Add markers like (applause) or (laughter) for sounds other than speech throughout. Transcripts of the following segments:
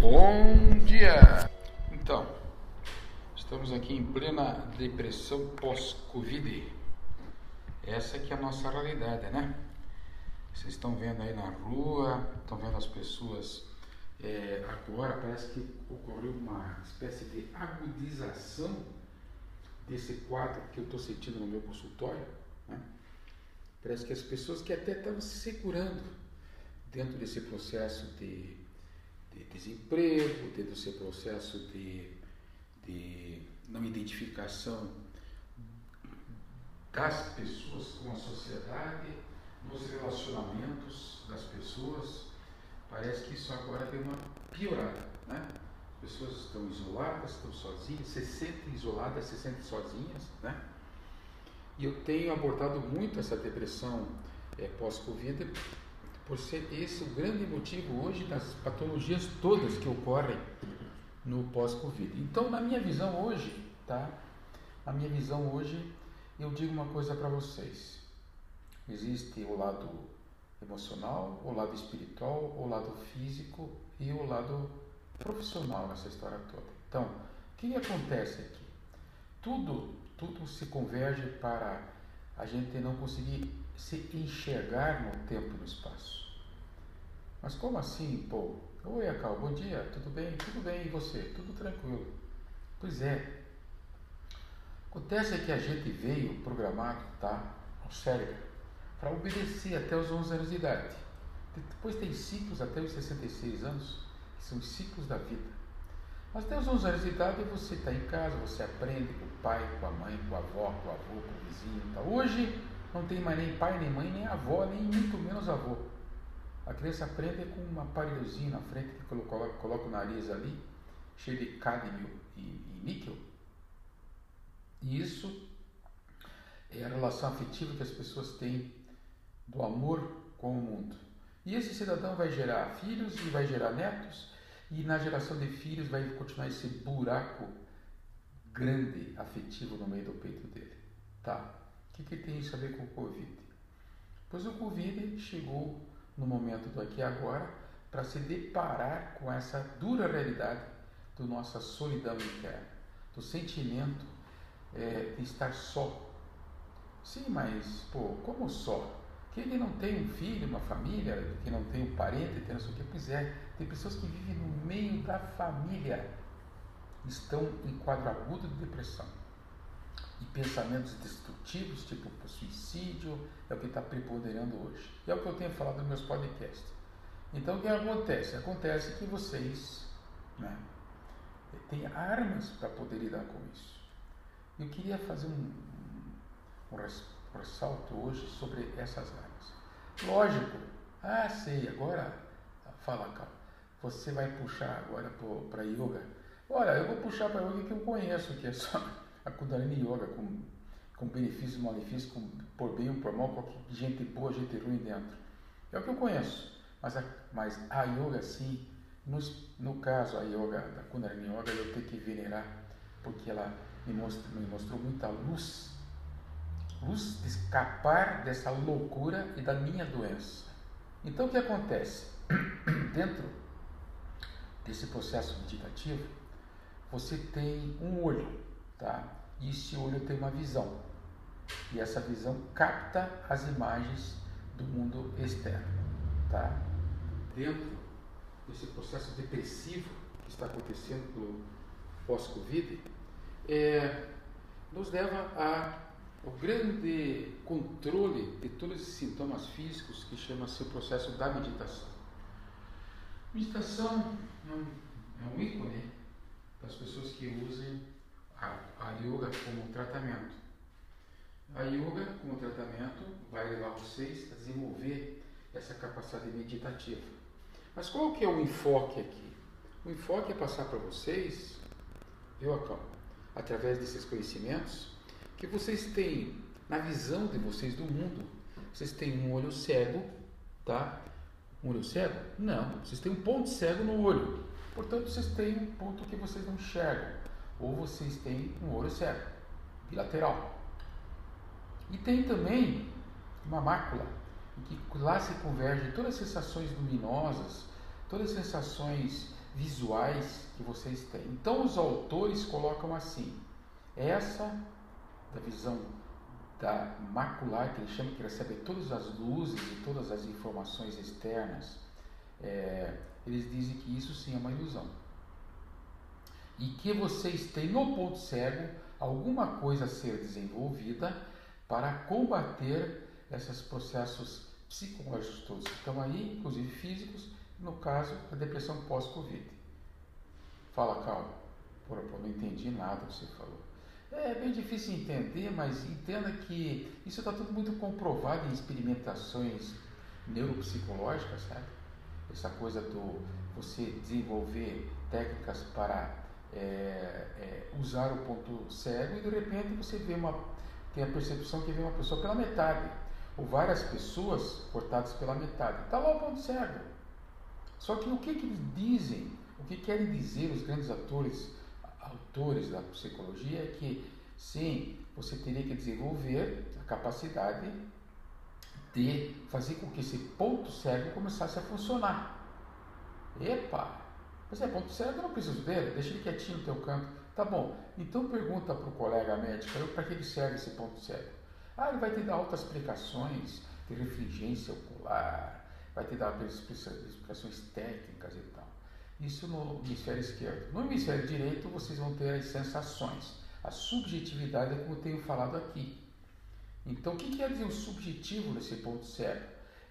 Bom dia! Então, estamos aqui em plena depressão pós-Covid. Essa que é a nossa realidade, né? Vocês estão vendo aí na rua, estão vendo as pessoas. É, agora parece que ocorreu uma espécie de agudização desse quadro que eu estou sentindo no meu consultório. Né? Parece que as pessoas que até estavam se segurando dentro desse processo de, de desemprego, dentro desse processo de, de não identificação das pessoas com a sociedade, nos relacionamentos das pessoas, parece que isso agora deu uma piorada, né? As pessoas estão isoladas, estão sozinhas, se sentem isoladas, se sentem sozinhas, né? E eu tenho abordado muito essa depressão é, pós-Covid, por ser esse o grande motivo hoje das patologias todas que ocorrem no pós-Covid. Então, na minha visão hoje, tá? Na minha visão hoje, eu digo uma coisa para vocês. Existe o lado emocional, o lado espiritual, o lado físico e o lado profissional nessa história toda. Então, o que acontece aqui? Tudo, tudo se converge para a gente não conseguir se enxergar no tempo e no espaço. Mas como assim, pô? Oi, Acal, bom dia, tudo bem? Tudo bem, e você? Tudo tranquilo. Pois é. Acontece que a gente veio programado, tá? O cérebro para obedecer até os 11 anos de idade. Depois tem ciclos até os 66 anos, que são os ciclos da vida. Mas até os 11 anos de idade você está em casa, você aprende com o pai, com a mãe, com a avó, com o avô, com o vizinho. Tá? Hoje não tem mais nem pai, nem mãe, nem avó, nem muito menos avô. A criança aprende com um aparelhozinho na frente que coloca, coloca o nariz ali, cheio de cádmio e, e níquel. E isso é a relação afetiva que as pessoas têm do amor com o mundo. E esse cidadão vai gerar filhos e vai gerar netos, e na geração de filhos vai continuar esse buraco grande afetivo no meio do peito dele. Tá? O que, que tem isso a ver com o Covid? Pois o Covid chegou no momento do aqui e agora para se deparar com essa dura realidade do nossa solidão interna, do sentimento é, de estar só. Sim, mas, pô, como só? Quem não tem um filho, uma família, que não tem um parente, tem o que, pois é, tem pessoas que vivem no meio da família, estão em quadro agudo de depressão. E pensamentos destrutivos, tipo suicídio, é o que está preponderando hoje. E é o que eu tenho falado nos meus podcasts. Então o que acontece? Acontece que vocês né, têm armas para poder lidar com isso. Eu queria fazer um, um, ressalto hoje sobre essas armas. Lógico. Ah, sei, agora fala, cara. Você vai puxar agora para yoga. Olha, eu vou puxar para yoga que eu conheço, que é só a Kundalini Yoga, com, com benefícios e malefícios, com, por bem ou por mal, com gente boa, gente ruim dentro. É o que eu conheço. Mas a, mas a yoga, sim, no, caso, a yoga da Kundalini Yoga, eu tenho que venerar, porque ela me mostrou, me mostrou muita luz luz de escapar dessa loucura e da minha doença. Então o que acontece? (clears throat) Dentro desse processo meditativo, você tem um olho, tá? E esse olho tem uma visão. E essa visão capta as imagens do mundo externo, tá? Dentro desse processo depressivo que está acontecendo pelo pós-Covid, é, nos leva a o grande controle de todos esses sintomas físicos que chama-se o processo da meditação. Meditação é um, é um ícone das pessoas que usem a, a yoga como tratamento. A yoga como tratamento vai levar vocês a desenvolver essa capacidade meditativa. Mas qual que é o enfoque aqui? O enfoque é passar para vocês, eu acalmo, através desses conhecimentos, que vocês têm, na visão de vocês do mundo, vocês têm um olho cego, tá? Um olho cego? Não, vocês têm um ponto cego no olho. Portanto, vocês têm um ponto que vocês não enxergam. Ou vocês têm um olho cego, bilateral. E tem também uma mácula, em que lá se convergem todas as sensações luminosas, todas as sensações visuais que vocês têm. Então os autores colocam assim: essa da visão da macular, que ele chama que recebe todas as luzes e todas as informações externas, é, eles dizem que isso sim é uma ilusão. E que vocês têm no ponto cego alguma coisa a ser desenvolvida para combater esses processos psicológicos todos que estão aí, inclusive físicos, no caso, a depressão pós-Covid. Fala, calma. Porra, pô, não entendi nada que você falou. É bem difícil entender, mas entenda que isso está tudo muito comprovado em experimentações neuropsicológicas, sabe? Essa coisa do você desenvolver técnicas para é, é, usar o ponto cego e de repente você vê uma tem a percepção que vê uma pessoa pela metade ou várias pessoas cortadas pela metade. Está lá o ponto cego. Só que o que, que eles dizem, o que querem dizer os grandes atores, autores da psicologia é que sim, você teria que desenvolver a capacidade de fazer com que esse ponto cego começasse a funcionar. Epa! Mas é ponto cego, eu não preciso dele, deixa ele quietinho no teu canto. Tá bom, então pergunta para o colega médico para que ele serve esse ponto cego. Ah, ele vai te dar altas explicações de refringência ocular, vai te dar explicações técnicas e tal. Isso no hemisfério esquerdo. No hemisfério direito, vocês vão ter as sensações, a subjetividade, é como eu tenho falado aqui. Então, o que quer dizer o subjetivo desse ponto cego?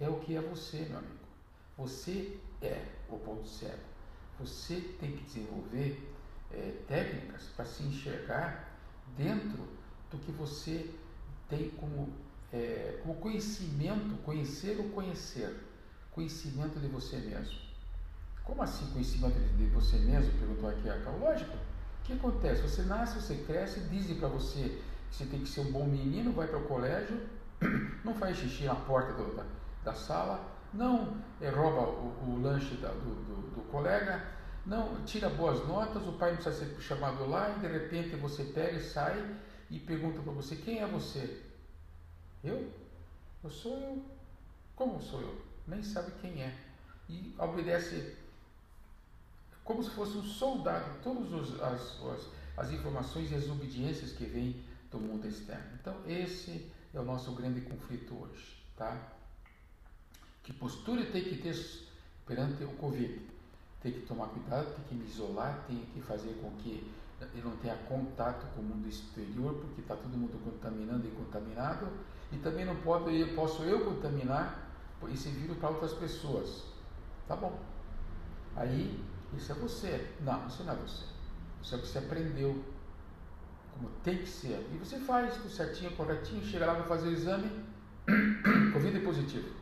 É o que é você, meu amigo. Você é o ponto cego. Você tem que desenvolver é, técnicas para se enxergar dentro do que você tem como, é, como conhecimento, conhecer ou conhecer conhecimento de você mesmo. Como assim conhecimento de você mesmo? Perguntou aqui a. Lógico. O que acontece? Você nasce, você cresce, dizem para você que você tem que ser um bom menino, vai para o colégio, (clears throat) não faz xixi na porta do, da, da, sala, não é, rouba o, o lanche da, do, do, do, colega, não tira boas notas, o pai não precisa ser chamado lá e de repente você pega e sai e pergunta para você: quem é você? Eu? Eu sou eu. Como sou eu? nem sabe quem é. E obedece como se fosse um soldado, todas as, as, as informações e as obediências que vêm do mundo externo. Então, esse é o nosso grande conflito hoje. Tá? Que postura tem que ter perante o Covid? Tem que tomar cuidado, tem que me isolar, tem que fazer com que eu não tenha contato com o mundo exterior, porque está todo mundo contaminando e contaminado. E também não pode, posso eu contaminar esse vírus para outras pessoas. Tá bom. Aí, isso é você. Não, isso não é você. Isso é o que você aprendeu. Como tem que ser. E você faz certinho, corretinho, chega lá, vai fazer o exame. (coughs) Covid é positivo.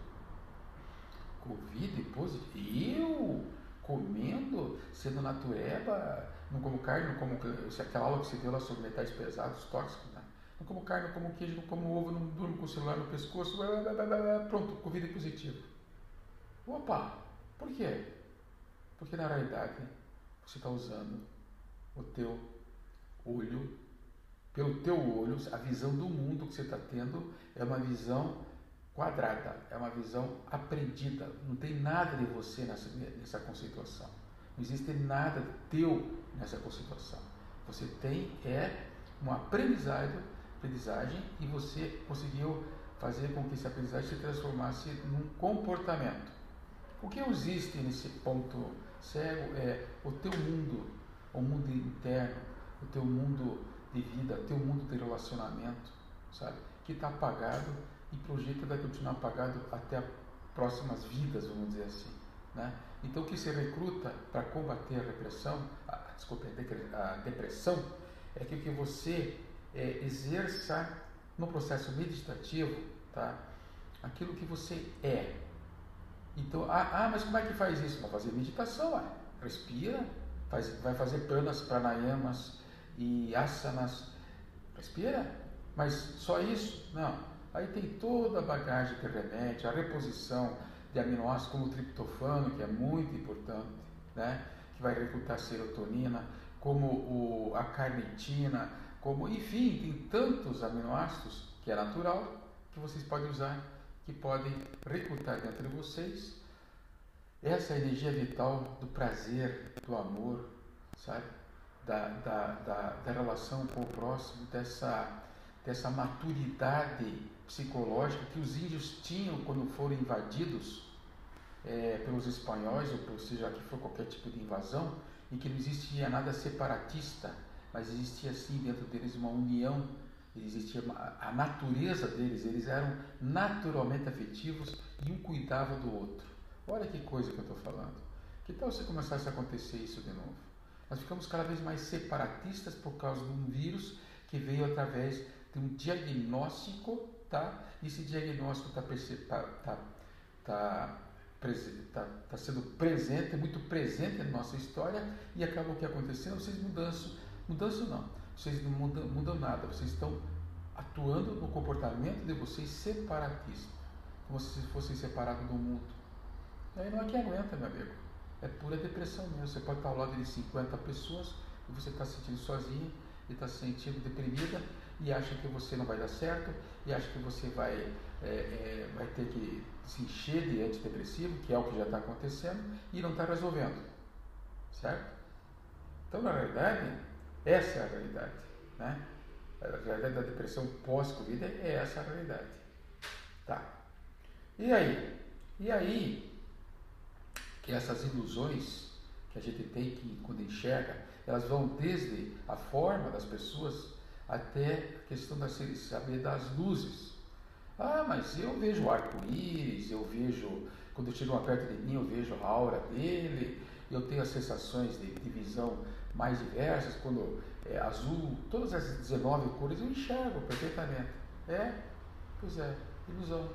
Covid é positivo. Eu comendo, sendo natureba, não como carne, não como aquela aula que você deu lá sobre metais pesados, tóxicos, né? não como carne, não como queijo, não como ovo, não durmo com o celular no pescoço, blá, blá, blá, pronto, Covid positivo. Opa, por quê? Porque na realidade você está usando o teu olho, pelo teu olho, a visão do mundo que você está tendo é uma visão quadrada, é uma visão aprendida. Não tem nada de você nessa, nessa conceituação. Não existe nada teu nessa conceituação. Você tem é um aprendizado aprendizagem e você conseguiu fazer com que essa aprendizagem se transformasse num comportamento. O que existe nesse ponto cego é o teu mundo, o mundo interno, o teu mundo de vida, o teu mundo de relacionamento, sabe? Que está apagado e projeta vai continuar apagado até as próximas vidas, vamos dizer assim, né? Então, o que se recruta para combater a repressão, a, desculpe, a depressão, é que que você é, exerça no processo meditativo tá, aquilo que você é. Então, ah, ah, mas como é que faz isso? Vai fazer meditação, respira, faz, vai fazer pranas, pranayamas e asanas, respira. Mas só isso? Não. Aí tem toda a bagagem que remete, a reposição de aminoácidos como o triptofano, que é muito importante, né? que vai recrutar serotonina, como o, a carnitina, como, enfim, tem tantos aminoácidos que é natural que vocês podem usar, que podem recrutar dentro de vocês essa energia vital do prazer, do amor, sabe? Da, da, da, da relação com o próximo, dessa, dessa maturidade psicológica que os índios tinham quando foram invadidos é, pelos espanhóis, ou seja, que foi qualquer tipo de invasão, e que não existia nada separatista, mas existia sim dentro deles uma união, existia uma, a natureza deles, eles eram naturalmente afetivos e um cuidava do outro. Olha que coisa que eu estou falando. Que tal se começasse a acontecer isso de novo? Nós ficamos cada vez mais separatistas por causa de um vírus que veio através de um diagnóstico, tá? Esse diagnóstico está tá, tá, tá, tá, tá sendo presente, muito presente na nossa história e acaba o que acontecendo, vocês mudançam, mudançam não, vocês não mudam, mudam nada, vocês estão atuando no comportamento de vocês separatista, como se fossem separados do mundo. Aí não é que aguenta, meu amigo. É pura depressão mesmo. Você pode estar ao lado de 50 pessoas e você está se sentindo sozinha e está se sentindo deprimida e acha que você não vai dar certo e acha que você vai, é, é, vai ter que se encher de antidepressivo, que é o que já está acontecendo, e não está resolvendo. Certo? Então, na realidade, essa é a realidade. Né? A realidade da depressão pós-Covid é essa a realidade. Tá. E aí? E aí, que essas ilusões que a gente tem que quando enxerga, elas vão desde a forma das pessoas até a questão da saber das luzes. Ah, mas eu vejo arco-íris, eu vejo, quando chegam perto de mim, eu vejo a aura dele, eu tenho as sensações de, de visão mais diversas, quando é azul, todas as 19 cores eu enxergo perfeitamente. É? Pois é, ilusão.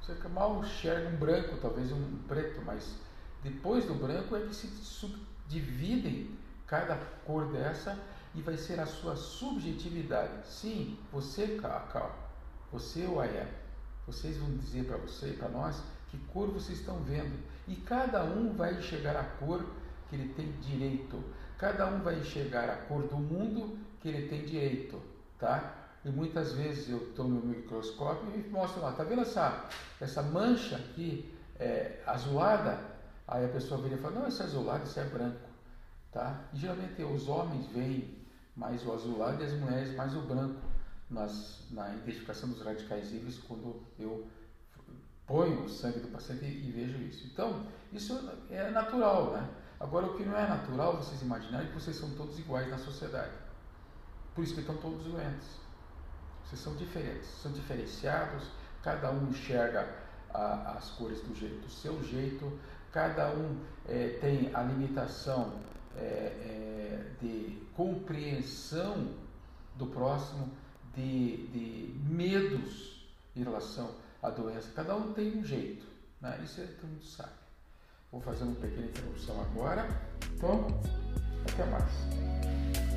Você mal enxerga um branco, talvez um preto, mas depois do branco é que se subdividem cada cor dessa e vai ser a sua subjetividade. Sim, você, Cacau, você, Uaé, vocês vão dizer para você e para nós que cor vocês estão vendo. E cada um vai enxergar a cor que ele tem direito. Cada um vai enxergar a cor do mundo que ele tem direito, tá? E muitas vezes eu estou no microscópio e mostro lá, tá vendo essa, essa mancha aqui é, azulada? Aí a pessoa vira e fala, não, isso é azulado, isso é branco. Tá? E geralmente os homens veem mais o azulado e as mulheres mais o branco nas, na identificação dos radicais livres quando eu ponho o sangue do paciente e, e vejo isso. Então, isso é natural, né? Agora, o que não é natural, vocês imaginarem que vocês são todos iguais na sociedade. Por isso que estão todos doentes. Vocês são diferentes, são diferenciados, cada um enxerga a, as cores do, jeito, do seu jeito, cada um é, tem a limitação é, é, de compreensão do próximo, de, de, medos em relação à doença. Cada um tem um jeito, né? isso é, todo mundo sabe. Vou fazer uma pequena interrupção agora. Então, até mais.